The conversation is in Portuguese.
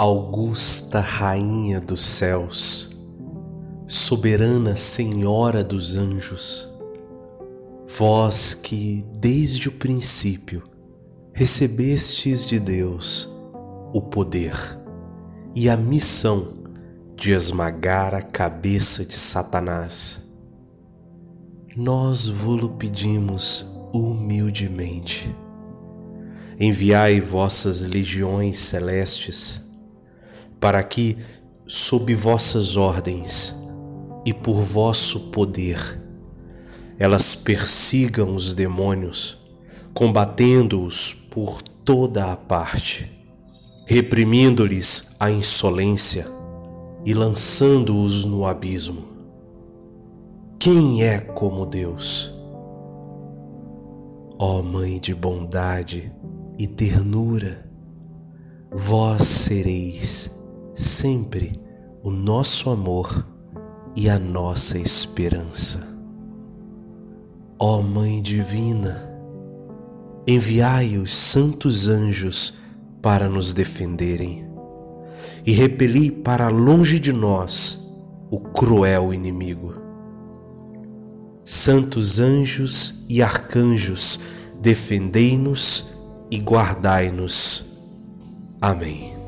augusta Rainha dos céus, soberana Senhora dos anjos, vós que desde o princípio recebestes de Deus o poder e a missão de esmagar a cabeça de Satanás, nós vô-lo pedimos humildemente. Enviai vossas legiões celestes, para que, sob vossas ordens e por vosso poder, elas persigam os demônios, combatendo-os por toda a parte, reprimindo-lhes a insolência e lançando-os no abismo. Quem é como Deus? Ó Mãe de bondade e ternura, vós sereis sempre o nosso amor e a nossa esperança. Ó Mãe Divina, enviai os santos anjos para nos defenderem e repeli para longe de nós o cruel inimigo. Santos anjos e arcanjos, defendei-nos e guardai-nos. Amém.